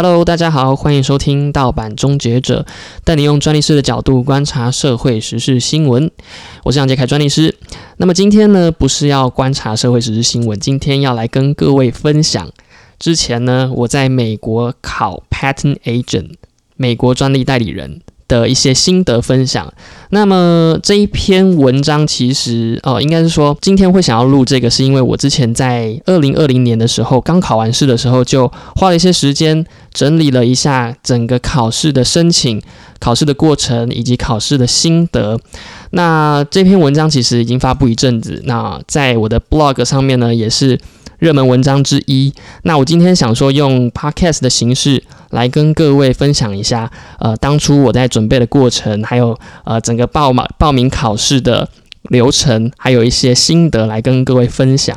Hello，大家好，欢迎收听盗版终结者，带你用专利师的角度观察社会时事新闻。我是杨杰凯专利师。那么今天呢，不是要观察社会时事新闻，今天要来跟各位分享。之前呢，我在美国考 Patent Agent，美国专利代理人。的一些心得分享。那么这一篇文章其实，呃，应该是说今天会想要录这个，是因为我之前在二零二零年的时候刚考完试的时候，就花了一些时间整理了一下整个考试的申请、考试的过程以及考试的心得。那这篇文章其实已经发布一阵子，那在我的 blog 上面呢，也是。热门文章之一。那我今天想说，用 podcast 的形式来跟各位分享一下，呃，当初我在准备的过程，还有呃整个报马报名考试的流程，还有一些心得来跟各位分享。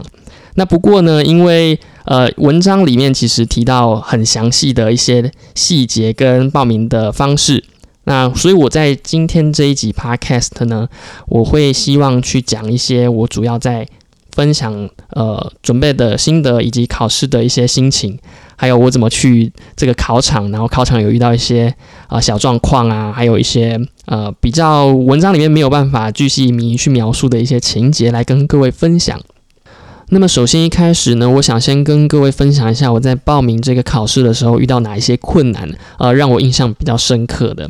那不过呢，因为呃文章里面其实提到很详细的一些细节跟报名的方式，那所以我在今天这一集 podcast 呢，我会希望去讲一些我主要在。分享呃准备的心得以及考试的一些心情，还有我怎么去这个考场，然后考场有遇到一些啊小状况啊，还有一些呃比较文章里面没有办法巨细靡去描述的一些情节来跟各位分享。那么首先一开始呢，我想先跟各位分享一下我在报名这个考试的时候遇到哪一些困难，呃让我印象比较深刻的。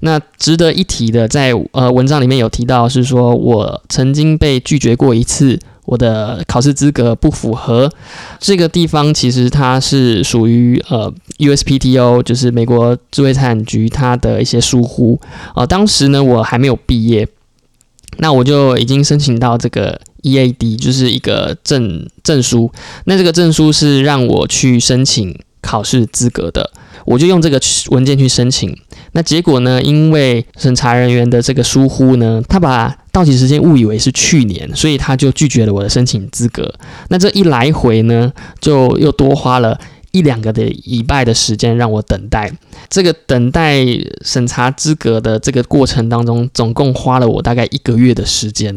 那值得一提的，在呃文章里面有提到是说我曾经被拒绝过一次。我的考试资格不符合这个地方，其实它是属于呃 USPTO，就是美国智慧财产局它的一些疏忽啊。当时呢，我还没有毕业，那我就已经申请到这个 EAD，就是一个证证书。那这个证书是让我去申请考试资格的，我就用这个文件去申请。那结果呢？因为审查人员的这个疏忽呢，他把到期时间误以为是去年，所以他就拒绝了我的申请资格。那这一来回呢，就又多花了一两个的礼拜的时间让我等待。这个等待审查资格的这个过程当中，总共花了我大概一个月的时间。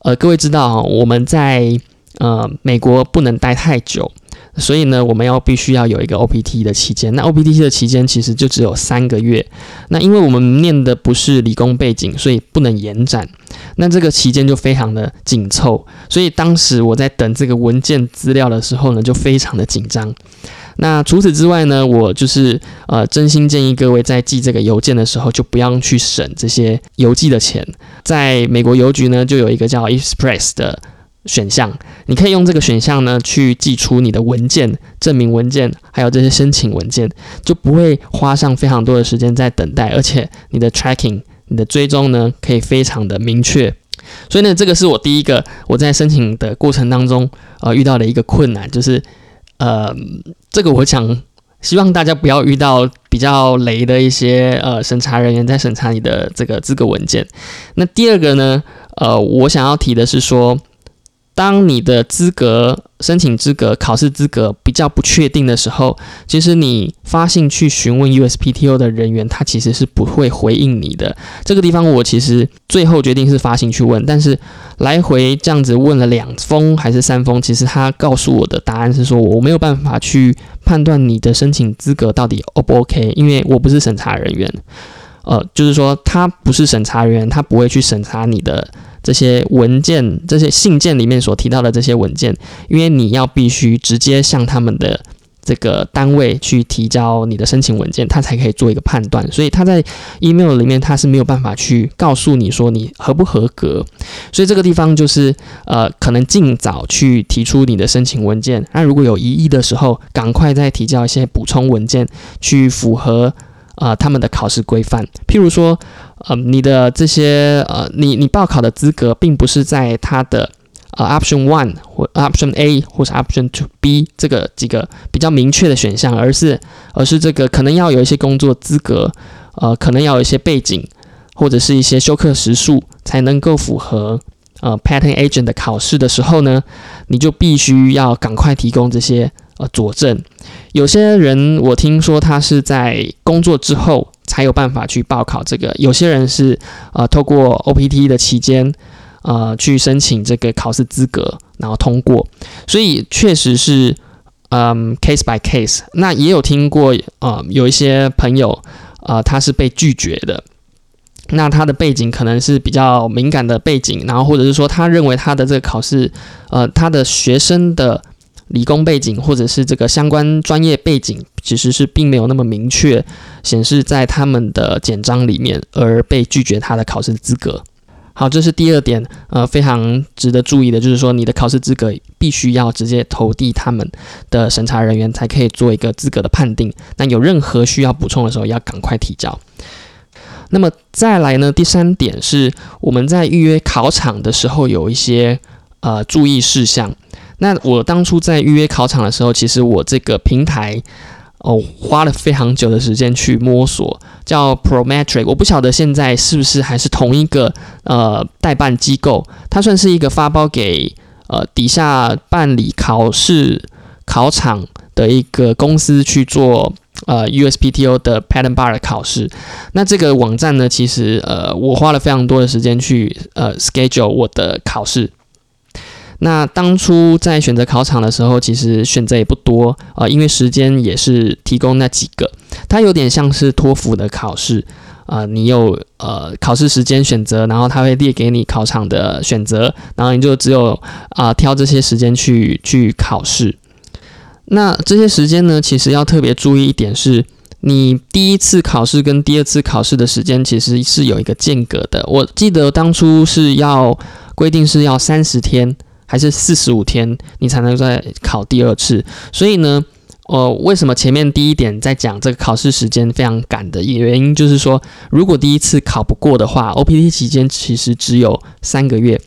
呃，各位知道我们在呃美国不能待太久。所以呢，我们要必须要有一个 OPT 的期间。那 OPT 的期间其实就只有三个月。那因为我们念的不是理工背景，所以不能延展。那这个期间就非常的紧凑。所以当时我在等这个文件资料的时候呢，就非常的紧张。那除此之外呢，我就是呃，真心建议各位在寄这个邮件的时候，就不要去省这些邮寄的钱。在美国邮局呢，就有一个叫 Express 的。选项，你可以用这个选项呢去寄出你的文件、证明文件，还有这些申请文件，就不会花上非常多的时间在等待，而且你的 tracking、你的追踪呢可以非常的明确。所以呢，这个是我第一个我在申请的过程当中呃遇到的一个困难，就是呃这个我想希望大家不要遇到比较雷的一些呃审查人员在审查你的这个资格文件。那第二个呢，呃我想要提的是说。当你的资格申请资格考试资格比较不确定的时候，其实你发信去询问 USPTO 的人员，他其实是不会回应你的。这个地方我其实最后决定是发信去问，但是来回这样子问了两封还是三封，其实他告诉我的答案是说我没有办法去判断你的申请资格到底 O 不 OK，因为我不是审查人员。呃，就是说他不是审查人员，他不会去审查你的。这些文件、这些信件里面所提到的这些文件，因为你要必须直接向他们的这个单位去提交你的申请文件，他才可以做一个判断。所以他在 email 里面他是没有办法去告诉你说你合不合格。所以这个地方就是呃，可能尽早去提出你的申请文件。那如果有疑义的时候，赶快再提交一些补充文件，去符合呃他们的考试规范。譬如说。呃，你的这些呃，你你报考的资格并不是在它的呃 option one 或 option A 或者 option two B 这个几个比较明确的选项，而是而是这个可能要有一些工作资格，呃，可能要有一些背景或者是一些修课时数才能够符合呃 patent agent 的考试的时候呢，你就必须要赶快提供这些呃佐证。有些人我听说他是在工作之后。才有办法去报考这个。有些人是呃透过 OPT 的期间，呃去申请这个考试资格，然后通过。所以确实是嗯 case by case。那也有听过呃有一些朋友呃他是被拒绝的。那他的背景可能是比较敏感的背景，然后或者是说他认为他的这个考试，呃，他的学生的理工背景或者是这个相关专业背景，其实是并没有那么明确显示在他们的简章里面，而被拒绝他的考试资格。好，这是第二点，呃，非常值得注意的，就是说你的考试资格必须要直接投递他们的审查人员，才可以做一个资格的判定。那有任何需要补充的时候，要赶快提交。那么再来呢？第三点是我们在预约考场的时候有一些呃注意事项。那我当初在预约考场的时候，其实我这个平台哦花了非常久的时间去摸索，叫 Prometric。我不晓得现在是不是还是同一个呃代办机构，它算是一个发包给呃底下办理考试考场的一个公司去做。呃，USPTO 的 Pattern Bar 的考试，那这个网站呢，其实呃，我花了非常多的时间去呃 schedule 我的考试。那当初在选择考场的时候，其实选择也不多啊，因为时间也是提供那几个，它有点像是托福的考试啊，你有呃考试时间选择，然后它会列给你考场的选择，然后你就只有啊挑这些时间去去考试。那这些时间呢，其实要特别注意一点是，你第一次考试跟第二次考试的时间其实是有一个间隔的。我记得当初是要规定是要三十天还是四十五天，你才能再考第二次。所以呢，呃，为什么前面第一点在讲这个考试时间非常赶的原因，就是说，如果第一次考不过的话，OPT 期间其实只有三个月，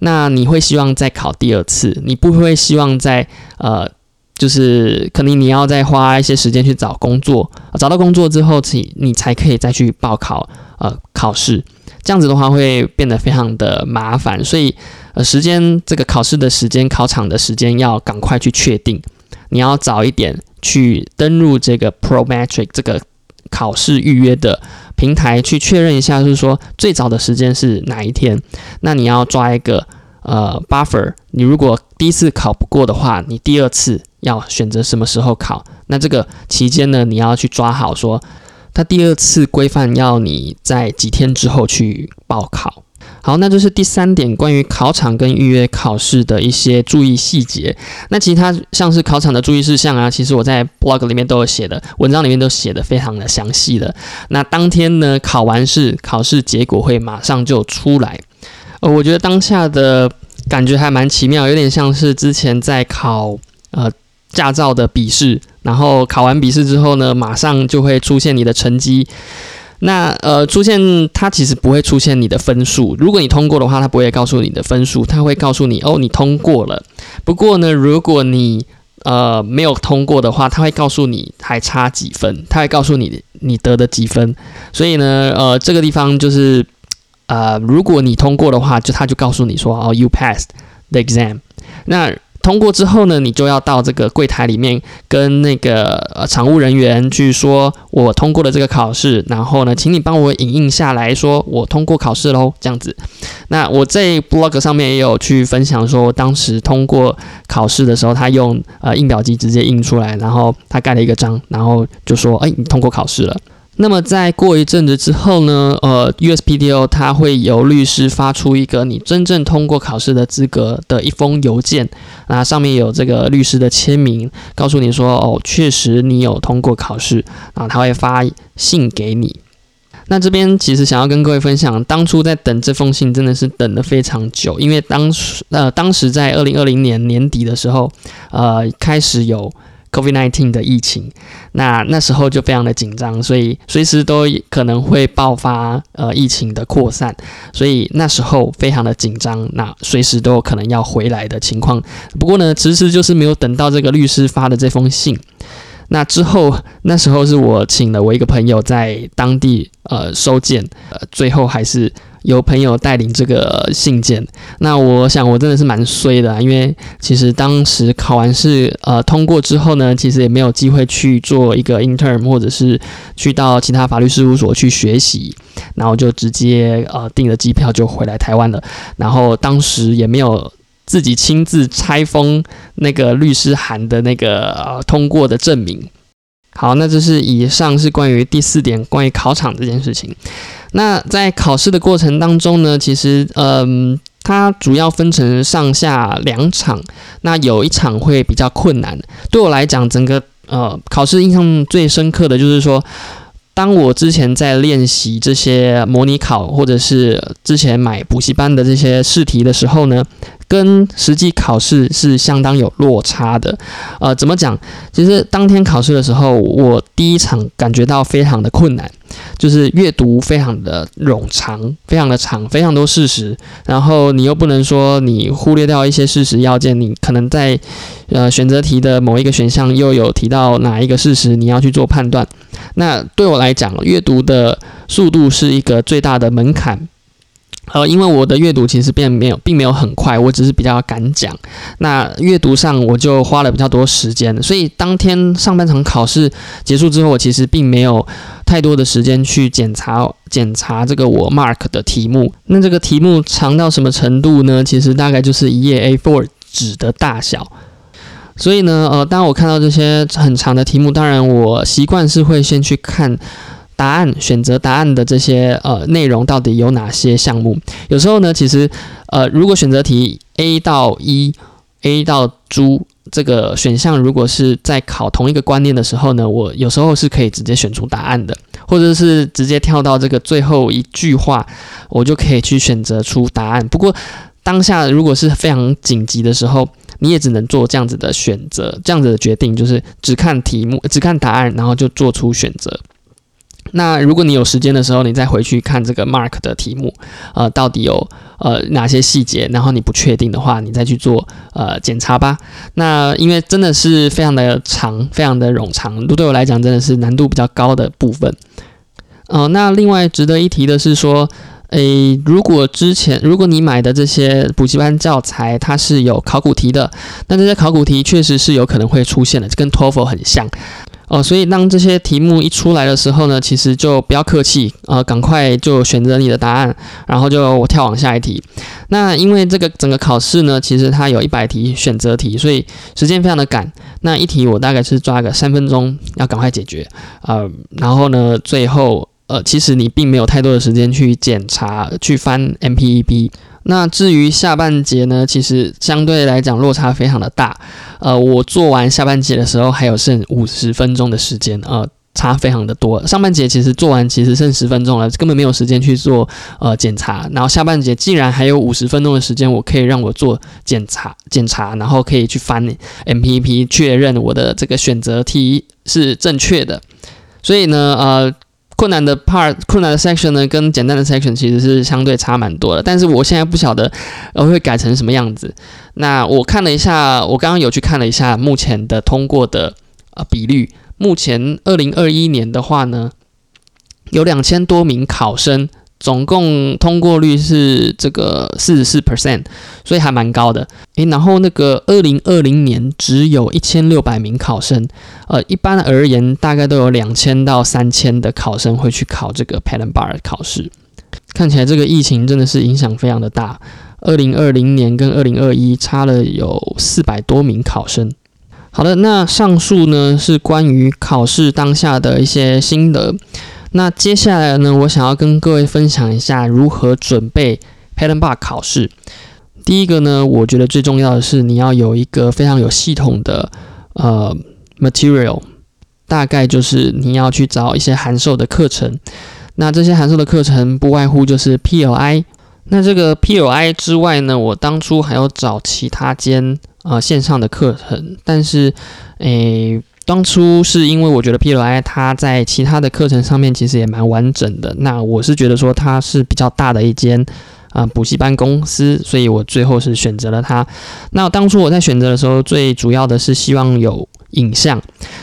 那你会希望再考第二次，你不会希望在呃。就是可能你要再花一些时间去找工作，找到工作之后，你你才可以再去报考呃考试，这样子的话会变得非常的麻烦，所以呃时间这个考试的时间、考场的时间要赶快去确定，你要早一点去登录这个 Prometric 这个考试预约的平台去确认一下，就是说最早的时间是哪一天，那你要抓一个呃 buffer，你如果第一次考不过的话，你第二次。要选择什么时候考？那这个期间呢，你要去抓好，说他第二次规范要你在几天之后去报考。好，那就是第三点，关于考场跟预约考试的一些注意细节。那其他像是考场的注意事项啊，其实我在 blog 里面都有写的，文章里面都写的非常的详细的。那当天呢，考完试，考试结果会马上就出来。呃，我觉得当下的感觉还蛮奇妙，有点像是之前在考呃。驾照的笔试，然后考完笔试之后呢，马上就会出现你的成绩。那呃，出现它其实不会出现你的分数。如果你通过的话，它不会告诉你的分数，它会告诉你哦，你通过了。不过呢，如果你呃没有通过的话，它会告诉你还差几分，它会告诉你你得的几分。所以呢，呃，这个地方就是呃，如果你通过的话，就他就告诉你说哦，you passed the exam。那通过之后呢，你就要到这个柜台里面跟那个呃常务人员去说，我通过了这个考试，然后呢，请你帮我影印下来说我通过考试喽，这样子。那我在 blog 上面也有去分享说，当时通过考试的时候，他用呃印表机直接印出来，然后他盖了一个章，然后就说，哎，你通过考试了。那么在过一阵子之后呢，呃，USPTO 它会由律师发出一个你真正通过考试的资格的一封邮件，那上面有这个律师的签名，告诉你说，哦，确实你有通过考试，啊，他会发信给你。那这边其实想要跟各位分享，当初在等这封信真的是等了非常久，因为当时呃，当时在二零二零年年底的时候，呃，开始有。COVID-19 的疫情，那那时候就非常的紧张，所以随时都可能会爆发呃疫情的扩散，所以那时候非常的紧张，那随时都有可能要回来的情况。不过呢，迟迟就是没有等到这个律师发的这封信。那之后，那时候是我请了我一个朋友在当地呃收件，呃，最后还是。由朋友带领这个信件，那我想我真的是蛮衰的，因为其实当时考完试，呃，通过之后呢，其实也没有机会去做一个 intern，或者是去到其他法律事务所去学习，然后就直接呃订了机票就回来台湾了，然后当时也没有自己亲自拆封那个律师函的那个通过的证明。好，那这是以上是关于第四点，关于考场这件事情。那在考试的过程当中呢，其实嗯，它主要分成上下两场，那有一场会比较困难。对我来讲，整个呃考试印象最深刻的就是说。当我之前在练习这些模拟考，或者是之前买补习班的这些试题的时候呢，跟实际考试是相当有落差的。呃，怎么讲？其实当天考试的时候，我第一场感觉到非常的困难。就是阅读非常的冗长，非常的长，非常多事实，然后你又不能说你忽略掉一些事实要件，你可能在呃选择题的某一个选项又有提到哪一个事实，你要去做判断。那对我来讲，阅读的速度是一个最大的门槛。呃，因为我的阅读其实并没有，并没有很快，我只是比较敢讲。那阅读上我就花了比较多时间，所以当天上半场考试结束之后，我其实并没有太多的时间去检查检查这个我 mark 的题目。那这个题目长到什么程度呢？其实大概就是一页 A4 纸的大小。所以呢，呃，当我看到这些很长的题目，当然我习惯是会先去看。答案选择答案的这些呃内容到底有哪些项目？有时候呢，其实呃，如果选择题 A 到一、A 到猪这个选项，如果是在考同一个观念的时候呢，我有时候是可以直接选出答案的，或者是直接跳到这个最后一句话，我就可以去选择出答案。不过当下如果是非常紧急的时候，你也只能做这样子的选择，这样子的决定，就是只看题目，只看答案，然后就做出选择。那如果你有时间的时候，你再回去看这个 Mark 的题目，呃，到底有呃哪些细节？然后你不确定的话，你再去做呃检查吧。那因为真的是非常的长，非常的冗长，都对我来讲真的是难度比较高的部分。呃，那另外值得一提的是说，诶，如果之前如果你买的这些补习班教材它是有考古题的，那这些考古题确实是有可能会出现的，跟 TOEFL 很像。哦，所以当这些题目一出来的时候呢，其实就不要客气，呃，赶快就选择你的答案，然后就我跳往下一题。那因为这个整个考试呢，其实它有一百题选择题，所以时间非常的赶。那一题我大概是抓个三分钟，要赶快解决。呃，然后呢，最后呃，其实你并没有太多的时间去检查、去翻 M P E B。那至于下半节呢，其实相对来讲落差非常的大。呃，我做完下半节的时候还有剩五十分钟的时间，呃，差非常的多。上半节其实做完其实剩十分钟了，根本没有时间去做呃检查。然后下半节竟然还有五十分钟的时间，我可以让我做检查检查，然后可以去翻 M P P 确认我的这个选择题是正确的。所以呢，呃。困难的 part，困难的 section 呢，跟简单的 section 其实是相对差蛮多的。但是我现在不晓得呃会改成什么样子。那我看了一下，我刚刚有去看了一下目前的通过的呃比率。目前二零二一年的话呢，有两千多名考生。总共通过率是这个四十四 percent，所以还蛮高的。诶，然后那个二零二零年只有一千六百名考生，呃，一般而言大概都有两千到三千的考生会去考这个 Pattern Bar 考试。看起来这个疫情真的是影响非常的大。二零二零年跟二零二一差了有四百多名考生。好的，那上述呢是关于考试当下的一些心得。那接下来呢，我想要跟各位分享一下如何准备 Pattern Bar 考试。第一个呢，我觉得最重要的是你要有一个非常有系统的呃 material，大概就是你要去找一些函授的课程。那这些函授的课程不外乎就是 PLI。那这个 PLI 之外呢，我当初还要找其他间呃线上的课程，但是诶。当初是因为我觉得 PLI 它在其他的课程上面其实也蛮完整的，那我是觉得说它是比较大的一间啊补习班公司，所以我最后是选择了它。那当初我在选择的时候，最主要的是希望有影像，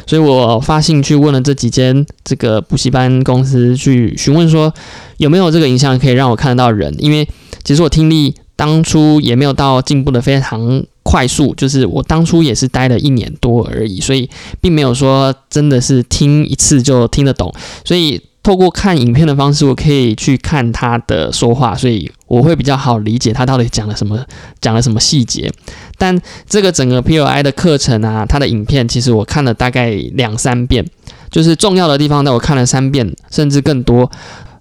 所以我发信去问了这几间这个补习班公司去询问说有没有这个影像可以让我看得到人，因为其实我听力当初也没有到进步的非常。快速就是我当初也是待了一年多而已，所以并没有说真的是听一次就听得懂。所以透过看影片的方式，我可以去看他的说话，所以我会比较好理解他到底讲了什么，讲了什么细节。但这个整个 P O I 的课程啊，他的影片其实我看了大概两三遍，就是重要的地方呢，我看了三遍甚至更多。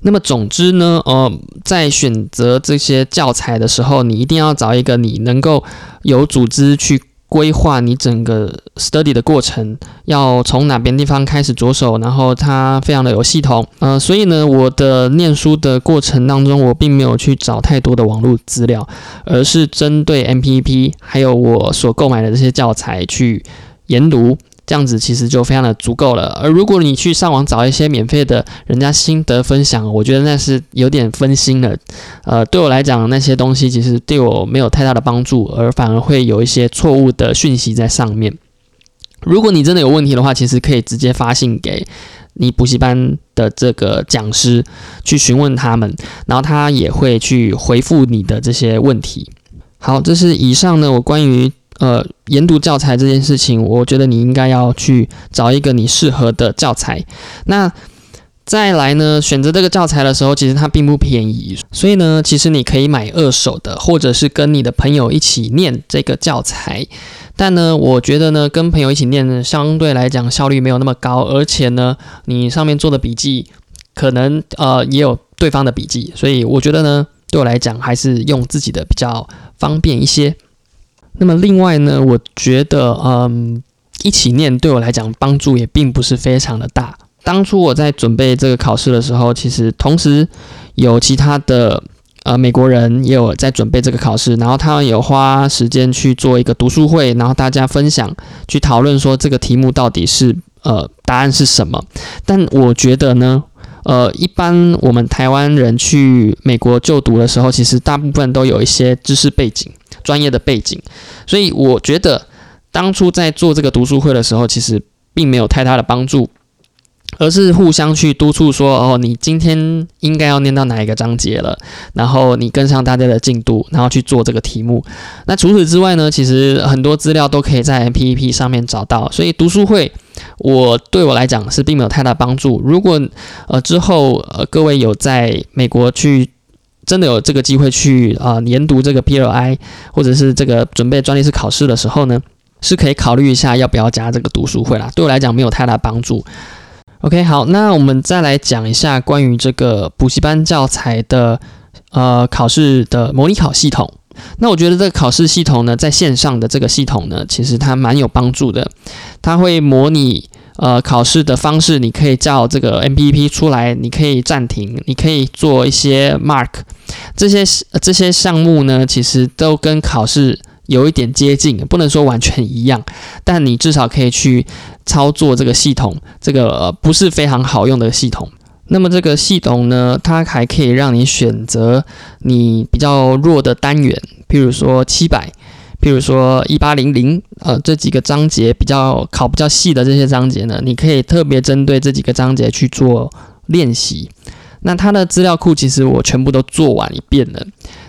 那么总之呢，呃，在选择这些教材的时候，你一定要找一个你能够有组织去。规划你整个 study 的过程，要从哪边地方开始着手，然后它非常的有系统，呃，所以呢，我的念书的过程当中，我并没有去找太多的网络资料，而是针对 MPP 还有我所购买的这些教材去研读。这样子其实就非常的足够了。而如果你去上网找一些免费的人家心得分享，我觉得那是有点分心了。呃，对我来讲，那些东西其实对我没有太大的帮助，而反而会有一些错误的讯息在上面。如果你真的有问题的话，其实可以直接发信给你补习班的这个讲师去询问他们，然后他也会去回复你的这些问题。好，这是以上呢我关于。呃，研读教材这件事情，我觉得你应该要去找一个你适合的教材。那再来呢，选择这个教材的时候，其实它并不便宜，所以呢，其实你可以买二手的，或者是跟你的朋友一起念这个教材。但呢，我觉得呢，跟朋友一起念呢，相对来讲效率没有那么高，而且呢，你上面做的笔记可能呃也有对方的笔记，所以我觉得呢，对我来讲还是用自己的比较方便一些。那么另外呢，我觉得，嗯，一起念对我来讲帮助也并不是非常的大。当初我在准备这个考试的时候，其实同时有其他的呃美国人也有在准备这个考试，然后他们有花时间去做一个读书会，然后大家分享去讨论说这个题目到底是呃答案是什么。但我觉得呢，呃，一般我们台湾人去美国就读的时候，其实大部分都有一些知识背景。专业的背景，所以我觉得当初在做这个读书会的时候，其实并没有太大的帮助，而是互相去督促说：“哦，你今天应该要念到哪一个章节了，然后你跟上大家的进度，然后去做这个题目。”那除此之外呢，其实很多资料都可以在 M P E P 上面找到，所以读书会我对我来讲是并没有太大帮助。如果呃之后呃各位有在美国去。真的有这个机会去啊研读这个 PLI，或者是这个准备专利师考试的时候呢，是可以考虑一下要不要加这个读书会啦。对我来讲没有太大帮助。OK，好，那我们再来讲一下关于这个补习班教材的呃考试的模拟考系统。那我觉得这个考试系统呢，在线上的这个系统呢，其实它蛮有帮助的，它会模拟。呃，考试的方式，你可以叫这个 M P P 出来，你可以暂停，你可以做一些 mark，这些这些项目呢，其实都跟考试有一点接近，不能说完全一样，但你至少可以去操作这个系统，这个不是非常好用的系统。那么这个系统呢，它还可以让你选择你比较弱的单元，譬如说七百。譬如说一八零零，呃，这几个章节比较考比较细的这些章节呢，你可以特别针对这几个章节去做练习。那它的资料库其实我全部都做完一遍了。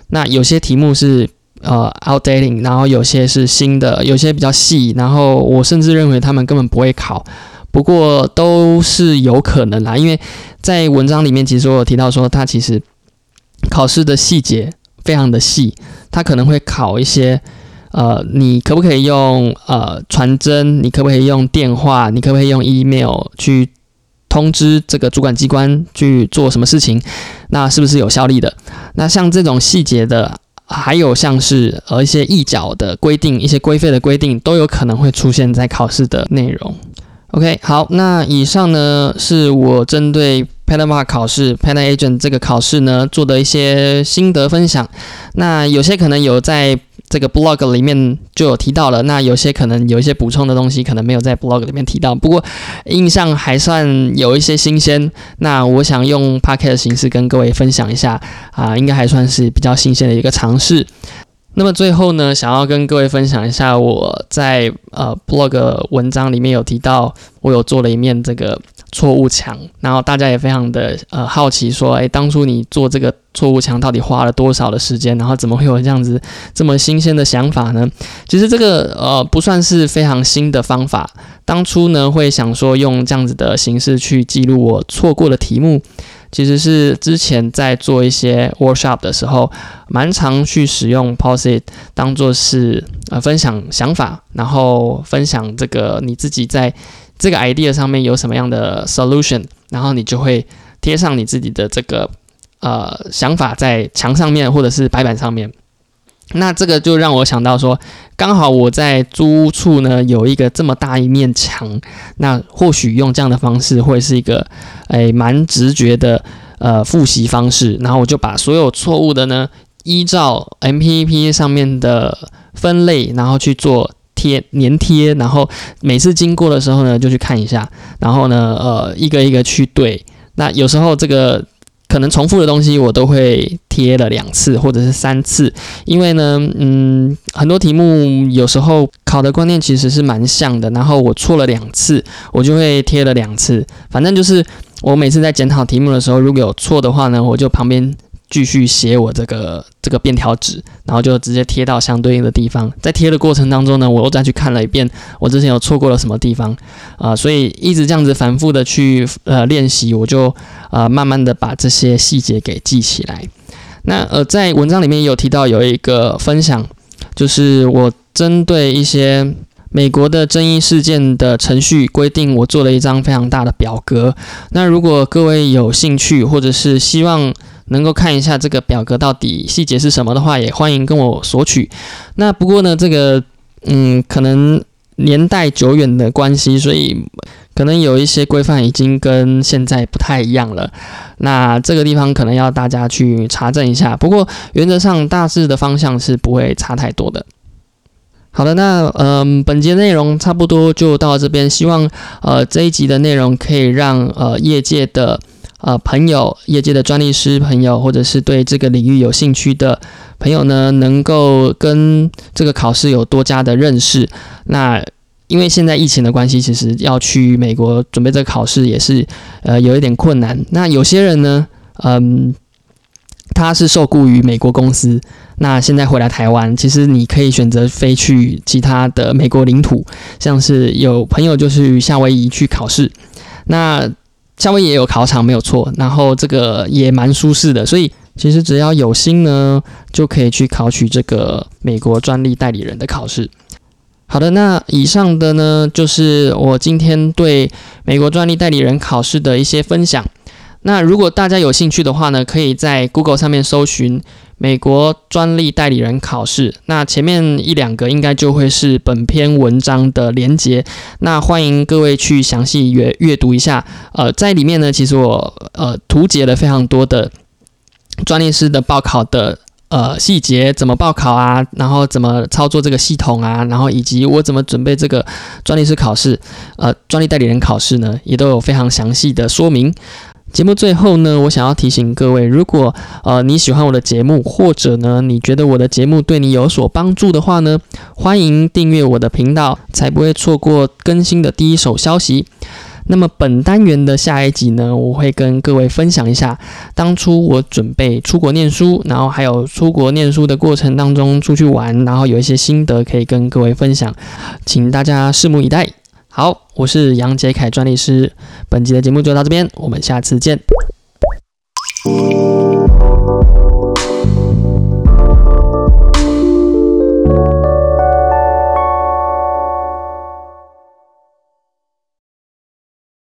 那有些题目是呃 outdating，然后有些是新的，有些比较细，然后我甚至认为他们根本不会考。不过都是有可能啦，因为在文章里面其实我有提到说，它其实考试的细节非常的细，它可能会考一些。呃，你可不可以用呃传真？你可不可以用电话？你可不可以用 email 去通知这个主管机关去做什么事情？那是不是有效力的？那像这种细节的，还有像是呃一些议缴的规定、一些规费的规定，都有可能会出现在考试的内容。OK，好，那以上呢是我针对 Panama 考试 Panama Agent 这个考试呢做的一些心得分享。那有些可能有在这个 blog 里面就有提到了，那有些可能有一些补充的东西，可能没有在 blog 里面提到。不过印象还算有一些新鲜，那我想用 podcast 的形式跟各位分享一下啊，应该还算是比较新鲜的一个尝试。那么最后呢，想要跟各位分享一下我在呃 blog 文章里面有提到，我有做了一面这个错误墙，然后大家也非常的呃好奇，说，诶，当初你做这个错误墙到底花了多少的时间？然后怎么会有这样子这么新鲜的想法呢？其实这个呃不算是非常新的方法，当初呢会想说用这样子的形式去记录我错过的题目，其实是之前在做一些 workshop 的时候，蛮常去使用 Posit 当做是呃分享想法，然后分享这个你自己在。这个 idea 上面有什么样的 solution，然后你就会贴上你自己的这个呃想法在墙上面或者是白板上面。那这个就让我想到说，刚好我在租屋处呢有一个这么大一面墙，那或许用这样的方式会是一个诶蛮直觉的呃复习方式。然后我就把所有错误的呢依照 M P P 上面的分类，然后去做。贴粘贴，然后每次经过的时候呢，就去看一下，然后呢，呃，一个一个去对。那有时候这个可能重复的东西，我都会贴了两次或者是三次，因为呢，嗯，很多题目有时候考的观念其实是蛮像的，然后我错了两次，我就会贴了两次。反正就是我每次在检讨题目的时候，如果有错的话呢，我就旁边。继续写我这个这个便条纸，然后就直接贴到相对应的地方。在贴的过程当中呢，我又再去看了一遍我之前有错过了什么地方啊，所以一直这样子反复的去呃练习，我就呃慢慢的把这些细节给记起来。那呃在文章里面有提到有一个分享，就是我针对一些美国的争议事件的程序规定，我做了一张非常大的表格。那如果各位有兴趣或者是希望，能够看一下这个表格到底细节是什么的话，也欢迎跟我索取。那不过呢，这个嗯，可能年代久远的关系，所以可能有一些规范已经跟现在不太一样了。那这个地方可能要大家去查证一下。不过原则上大致的方向是不会差太多的。好的，那嗯，本节内容差不多就到这边。希望呃这一集的内容可以让呃业界的。呃，朋友，业界的专利师朋友，或者是对这个领域有兴趣的朋友呢，能够跟这个考试有多加的认识。那因为现在疫情的关系，其实要去美国准备这个考试也是呃有一点困难。那有些人呢，嗯，他是受雇于美国公司，那现在回来台湾，其实你可以选择飞去其他的美国领土，像是有朋友就是夏威夷去考试，那。夏威夷也有考场，没有错。然后这个也蛮舒适的，所以其实只要有心呢，就可以去考取这个美国专利代理人的考试。好的，那以上的呢，就是我今天对美国专利代理人考试的一些分享。那如果大家有兴趣的话呢，可以在 Google 上面搜寻。美国专利代理人考试，那前面一两个应该就会是本篇文章的连接，那欢迎各位去详细阅阅读一下。呃，在里面呢，其实我呃图解了非常多的专利师的报考的呃细节，怎么报考啊，然后怎么操作这个系统啊，然后以及我怎么准备这个专利师考试，呃，专利代理人考试呢，也都有非常详细的说明。节目最后呢，我想要提醒各位，如果呃你喜欢我的节目，或者呢你觉得我的节目对你有所帮助的话呢，欢迎订阅我的频道，才不会错过更新的第一手消息。那么本单元的下一集呢，我会跟各位分享一下当初我准备出国念书，然后还有出国念书的过程当中出去玩，然后有一些心得可以跟各位分享，请大家拭目以待。好，我是杨杰凯专利师，本集的节目就到这边，我们下次见。